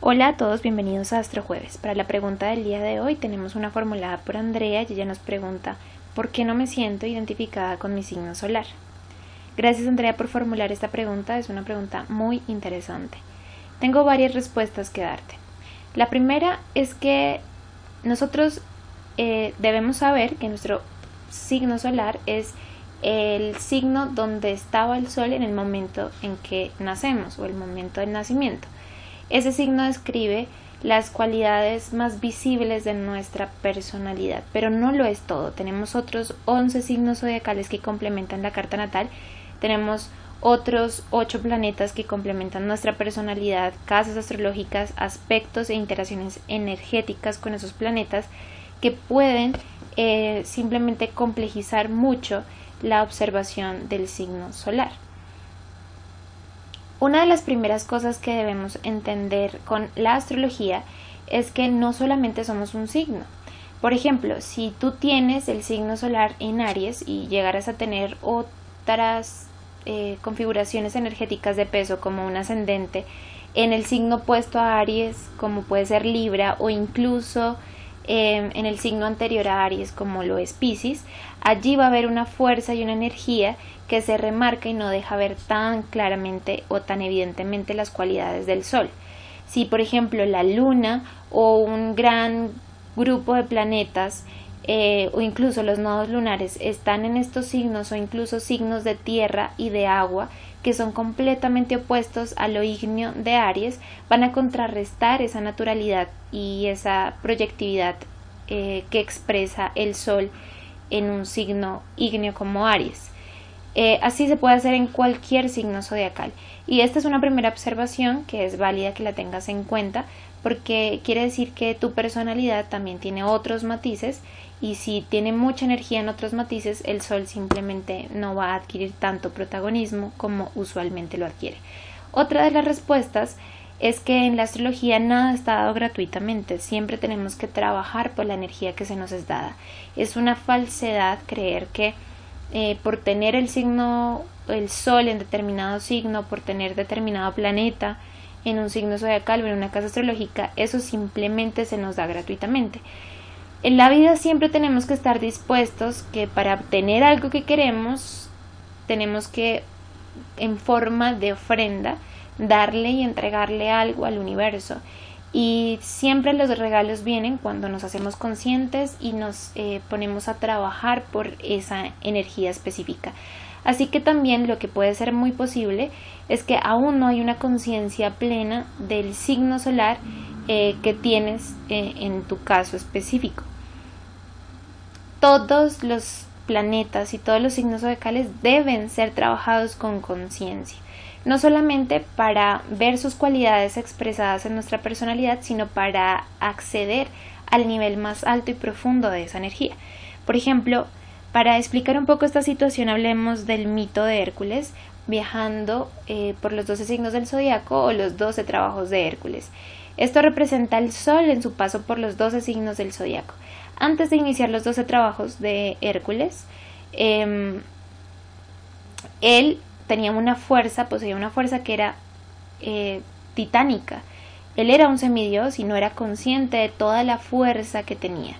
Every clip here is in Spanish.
Hola a todos, bienvenidos a Astro Jueves. Para la pregunta del día de hoy tenemos una formulada por Andrea y ella nos pregunta ¿por qué no me siento identificada con mi signo solar? Gracias Andrea por formular esta pregunta, es una pregunta muy interesante. Tengo varias respuestas que darte. La primera es que nosotros eh, debemos saber que nuestro signo solar es el signo donde estaba el sol en el momento en que nacemos o el momento del nacimiento. Ese signo describe las cualidades más visibles de nuestra personalidad, pero no lo es todo. Tenemos otros 11 signos zodiacales que complementan la carta natal, tenemos otros 8 planetas que complementan nuestra personalidad, casas astrológicas, aspectos e interacciones energéticas con esos planetas que pueden eh, simplemente complejizar mucho la observación del signo solar. Una de las primeras cosas que debemos entender con la astrología es que no solamente somos un signo. Por ejemplo, si tú tienes el signo solar en Aries y llegaras a tener otras eh, configuraciones energéticas de peso como un ascendente en el signo opuesto a Aries, como puede ser Libra o incluso em, en el signo anterior a Aries, como lo es Pisces, allí va a haber una fuerza y una energía que se remarca y no deja ver tan claramente o tan evidentemente las cualidades del Sol. Si, por ejemplo, la Luna o un gran grupo de planetas eh, o incluso los nodos lunares están en estos signos o incluso signos de tierra y de agua que son completamente opuestos a lo ígneo de Aries, van a contrarrestar esa naturalidad y esa proyectividad eh, que expresa el Sol en un signo ígneo como Aries. Eh, así se puede hacer en cualquier signo zodiacal. Y esta es una primera observación que es válida que la tengas en cuenta porque quiere decir que tu personalidad también tiene otros matices y si tiene mucha energía en otros matices, el sol simplemente no va a adquirir tanto protagonismo como usualmente lo adquiere. Otra de las respuestas es que en la astrología nada está dado gratuitamente, siempre tenemos que trabajar por la energía que se nos es dada. Es una falsedad creer que eh, por tener el signo, el sol en determinado signo, por tener determinado planeta en un signo zodiacal o en una casa astrológica, eso simplemente se nos da gratuitamente. En la vida siempre tenemos que estar dispuestos que para obtener algo que queremos, tenemos que, en forma de ofrenda, darle y entregarle algo al universo. Y siempre los regalos vienen cuando nos hacemos conscientes y nos eh, ponemos a trabajar por esa energía específica. Así que también lo que puede ser muy posible es que aún no hay una conciencia plena del signo solar eh, que tienes eh, en tu caso específico. Todos los planetas y todos los signos zodiacales deben ser trabajados con conciencia no solamente para ver sus cualidades expresadas en nuestra personalidad, sino para acceder al nivel más alto y profundo de esa energía. Por ejemplo, para explicar un poco esta situación, hablemos del mito de Hércules viajando eh, por los 12 signos del zodiaco o los 12 trabajos de Hércules. Esto representa el Sol en su paso por los 12 signos del zodiaco. Antes de iniciar los 12 trabajos de Hércules, em, él tenía una fuerza, poseía una fuerza que era eh, titánica. Él era un semidios y no era consciente de toda la fuerza que tenía.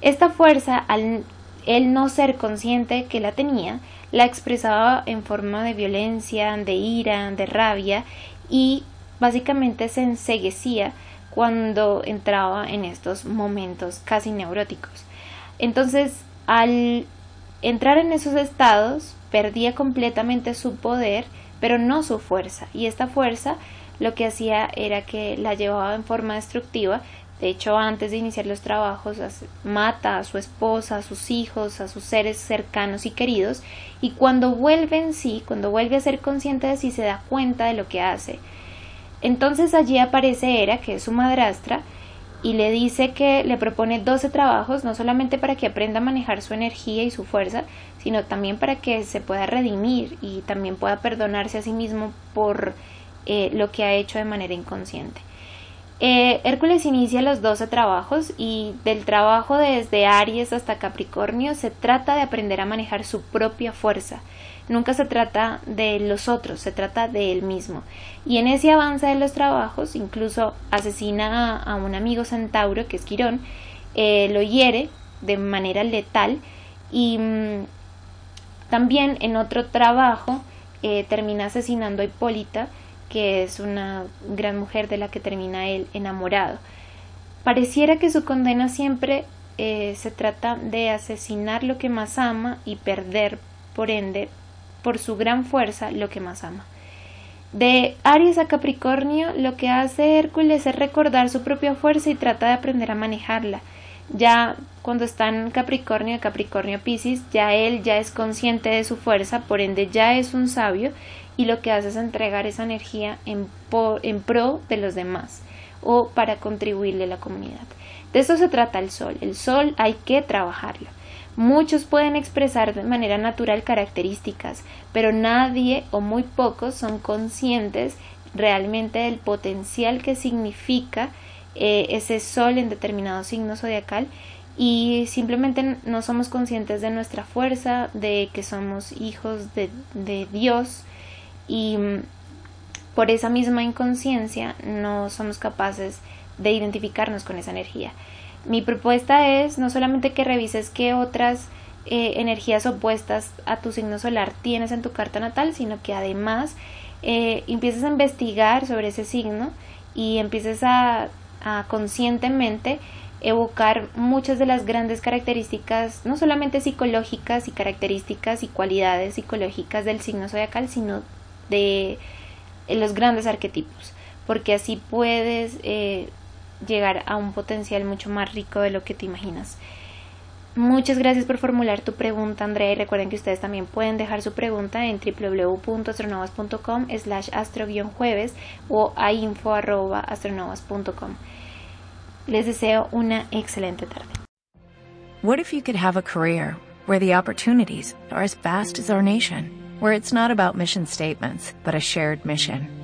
Esta fuerza, al él no ser consciente que la tenía, la expresaba en forma de violencia, de ira, de rabia y básicamente se enseguecía cuando entraba en estos momentos casi neuróticos. Entonces, al entrar en esos estados, perdía completamente su poder, pero no su fuerza. Y esta fuerza lo que hacía era que la llevaba en forma destructiva. De hecho, antes de iniciar los trabajos, mata a su esposa, a sus hijos, a sus seres cercanos y queridos. Y cuando vuelve en sí, cuando vuelve a ser consciente de sí, se da cuenta de lo que hace. Entonces allí aparece Hera, que es su madrastra, y le dice que le propone 12 trabajos, no solamente para que aprenda a manejar su energía y su fuerza, sino también para que se pueda redimir y también pueda perdonarse a sí mismo por eh, lo que ha hecho de manera inconsciente. Eh, Hércules inicia los 12 trabajos y del trabajo desde Aries hasta Capricornio se trata de aprender a manejar su propia fuerza. Nunca se trata de los otros, se trata de él mismo. Y en ese avance de los trabajos, incluso asesina a, un amigo centauro, que es Quirón, eh, lo hiere de manera letal y mm, también en otro trabajo eh, termina asesinando a Hipólita, que es una gran mujer de la que termina él enamorado. Pareciera que su condena siempre eh, se trata de asesinar lo que más ama y perder, por ende, por su gran fuerza, lo que más ama. De Aries a Capricornio, lo que hace Hércules es recordar su propia fuerza y trata de aprender a manejarla. Ya cuando está en Capricornio, Capricornio Piscis, ya él ya es consciente de su fuerza, por ende ya es un sabio y lo que hace es entregar esa energía en, en pro de los demás o para contribuirle a la comunidad. De eso se trata el sol. El sol hay que trabajarlo. Muchos pueden expresar de manera natural características, pero nadie o muy pocos son conscientes realmente del potencial que significa eh, ese sol en determinado signo zodiacal y simplemente no somos conscientes de nuestra fuerza, de que somos hijos de, Dios y mm, por esa misma inconsciencia no somos capaces de identificarnos con esa energía. Mi propuesta es no solamente que revises qué otras eh, energías opuestas a tu signo solar tienes en tu carta natal, sino que además eh, empieces a investigar sobre ese signo y empieces a, a conscientemente evocar muchas de las grandes características, no solamente psicológicas y características y cualidades psicológicas del signo zodiacal, sino de los grandes arquetipos, porque así puedes eh, llegar a un potencial mucho más rico de lo que te imaginas. Muchas gracias por formular tu pregunta, Andrea, y recuerden que ustedes también pueden dejar su pregunta en www.astronovas.com slash astro-jueves o a info.astronovas.com. Les deseo una excelente tarde. What if you could have a career where the opportunities are as vast as our nation? where it's not about mission statements, but a shared mission.